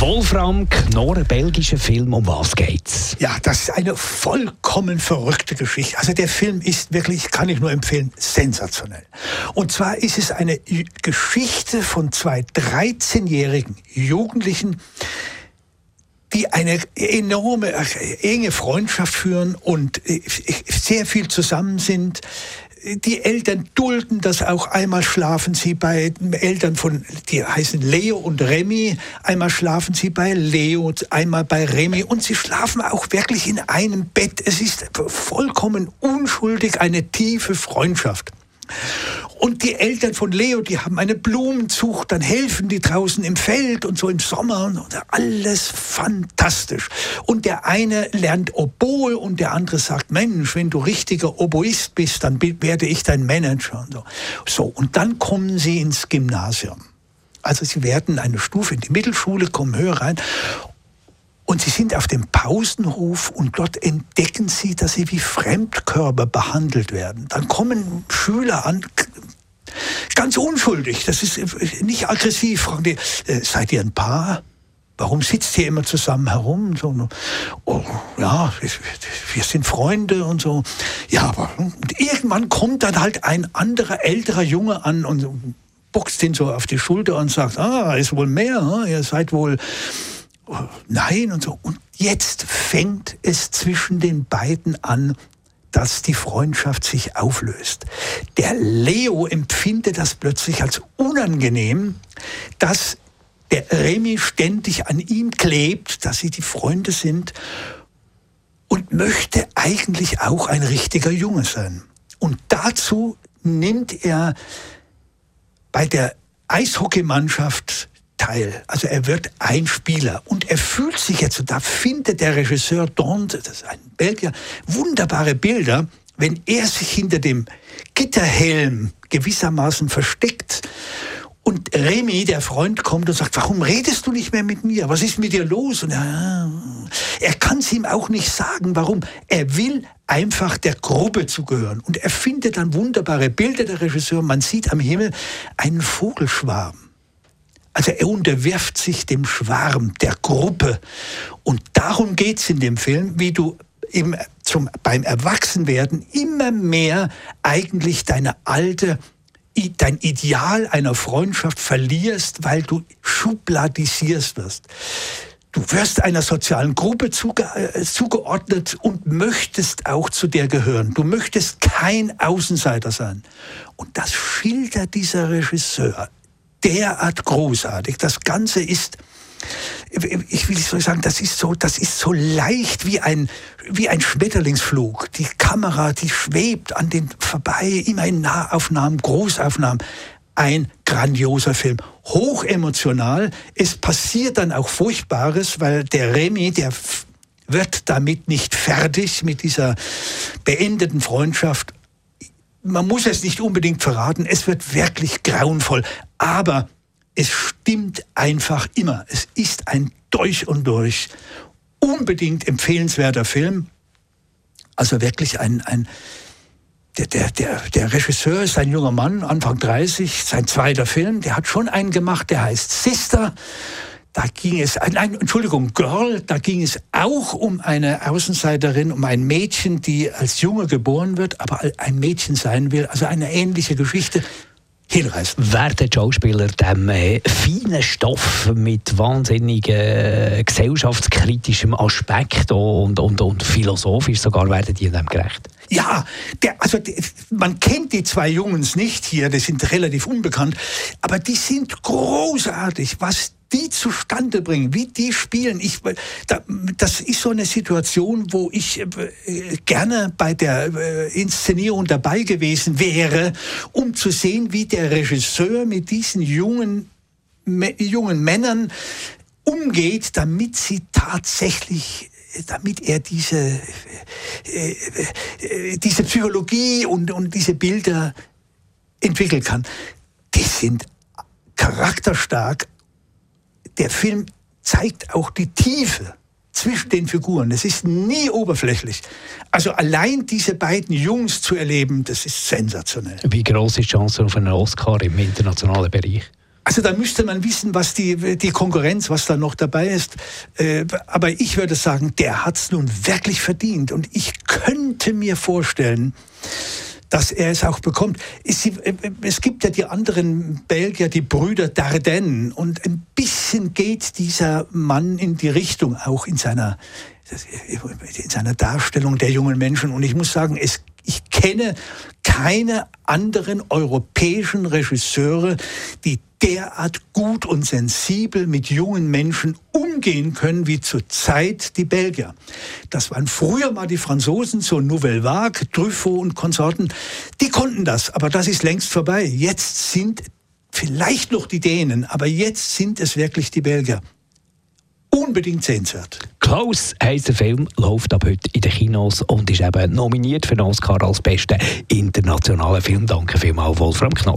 Wolfram Knorr, belgischer Film, um was geht's? Ja, das ist eine vollkommen verrückte Geschichte. Also der Film ist wirklich, kann ich nur empfehlen, sensationell. Und zwar ist es eine Geschichte von zwei 13-jährigen Jugendlichen, die eine enorme, enge Freundschaft führen und äh, sehr viel zusammen sind, die Eltern dulden das auch. Einmal schlafen sie bei Eltern von, die heißen Leo und Remy. Einmal schlafen sie bei Leo, einmal bei Remy. Und sie schlafen auch wirklich in einem Bett. Es ist vollkommen unschuldig eine tiefe Freundschaft. Und die Eltern von Leo, die haben eine Blumenzucht, dann helfen die draußen im Feld und so im Sommer und alles fantastisch. Und der eine lernt Oboe und der andere sagt, Mensch, wenn du richtiger Oboist bist, dann werde ich dein Manager. Und so. so, und dann kommen sie ins Gymnasium. Also sie werden eine Stufe in die Mittelschule, kommen höher rein und sie sind auf dem Pausenhof und dort entdecken sie, dass sie wie Fremdkörper behandelt werden. Dann kommen Schüler an, ganz unschuldig, das ist nicht aggressiv, fragen die, äh, seid ihr ein Paar? Warum sitzt ihr immer zusammen herum? So, oh, ja, wir sind Freunde und so. Ja, aber und irgendwann kommt dann halt ein anderer älterer Junge an und boxt ihn so auf die Schulter und sagt, ah, ist wohl mehr, ihr seid wohl nein und so. Und jetzt fängt es zwischen den beiden an, dass die Freundschaft sich auflöst. Der Leo empfindet das plötzlich als unangenehm, dass der Remy ständig an ihm klebt, dass sie die Freunde sind und möchte eigentlich auch ein richtiger Junge sein. Und dazu nimmt er bei der Eishockeymannschaft Teil. Also er wird ein Spieler und er fühlt sich jetzt, und da findet der Regisseur Dont, das ist ein Belgier, wunderbare Bilder, wenn er sich hinter dem Gitterhelm gewissermaßen versteckt und Remy, der Freund, kommt und sagt, warum redest du nicht mehr mit mir? Was ist mit dir los? Und er, er kann es ihm auch nicht sagen. Warum? Er will einfach der Gruppe zugehören. Und er findet dann wunderbare Bilder, der Regisseur. Man sieht am Himmel einen Vogelschwarm. Also er unterwirft sich dem Schwarm, der Gruppe. Und darum geht es in dem Film, wie du im, zum, beim Erwachsenwerden immer mehr eigentlich deine alte, dein Ideal einer Freundschaft verlierst, weil du schubladisierst wirst. Du wirst einer sozialen Gruppe zuge äh, zugeordnet und möchtest auch zu der gehören. Du möchtest kein Außenseiter sein. Und das schildert dieser Regisseur derart großartig. Das Ganze ist, ich will so sagen, das ist so, das ist so leicht wie ein, wie ein Schmetterlingsflug. Die Kamera, die schwebt an den vorbei, immer in Nahaufnahmen, Großaufnahmen. Ein grandioser Film, hochemotional. Es passiert dann auch Furchtbares, weil der Remy, der wird damit nicht fertig mit dieser beendeten Freundschaft man muss es nicht unbedingt verraten, es wird wirklich grauenvoll, aber es stimmt einfach immer. Es ist ein durch und durch unbedingt empfehlenswerter Film. Also wirklich ein, ein der, der, der, der Regisseur ist ein junger Mann, Anfang 30, sein zweiter Film. Der hat schon einen gemacht, der heißt Sister. Da ging es, nein, Entschuldigung, Girl, da ging es auch um eine Außenseiterin, um ein Mädchen, die als Junge geboren wird, aber ein Mädchen sein will. Also eine ähnliche Geschichte. Hinreißend. Wer der Schauspieler dem äh, feinen Stoff mit wahnsinnig äh, gesellschaftskritischem Aspekt und, und, und philosophisch sogar werden die dem gerecht? Ja, der, also der, man kennt die zwei Jungs nicht hier, die sind relativ unbekannt, aber die sind großartig, was die zustande bringen, wie die spielen. Ich, da, das ist so eine Situation, wo ich äh, gerne bei der äh, Inszenierung dabei gewesen wäre, um zu sehen, wie der Regisseur mit diesen jungen, jungen Männern umgeht, damit sie tatsächlich damit er diese, äh, diese Psychologie und, und diese Bilder entwickeln kann sind charakterstark. Der Film zeigt auch die Tiefe zwischen den Figuren. Es ist nie oberflächlich. Also allein diese beiden Jungs zu erleben, das ist sensationell. Wie groß ist die Chance auf einen Oscar im internationalen Bereich? Also da müsste man wissen, was die, die Konkurrenz, was da noch dabei ist. Äh, aber ich würde sagen, der hat es nun wirklich verdient. Und ich könnte mir vorstellen, dass er es auch bekommt. Es, es gibt ja die anderen Belgier, die Brüder Dardenne. Und ein bisschen geht dieser Mann in die Richtung, auch in seiner, in seiner Darstellung der jungen Menschen. Und ich muss sagen, es, ich kenne keine anderen europäischen Regisseure, die derart gut und sensibel mit jungen Menschen umgehen können wie zurzeit die Belgier. Das waren früher mal die Franzosen, so Nouvelle Vague, Truffaut und Konsorten. Die konnten das, aber das ist längst vorbei. Jetzt sind vielleicht noch die Dänen, aber jetzt sind es wirklich die Belgier. Unbedingt sehenswert. Klaus heisst der Film, läuft ab heute in den Kinos und ist eben nominiert für den Oscar als bester internationaler Film. Danke vielmals, Wolfram Knorr.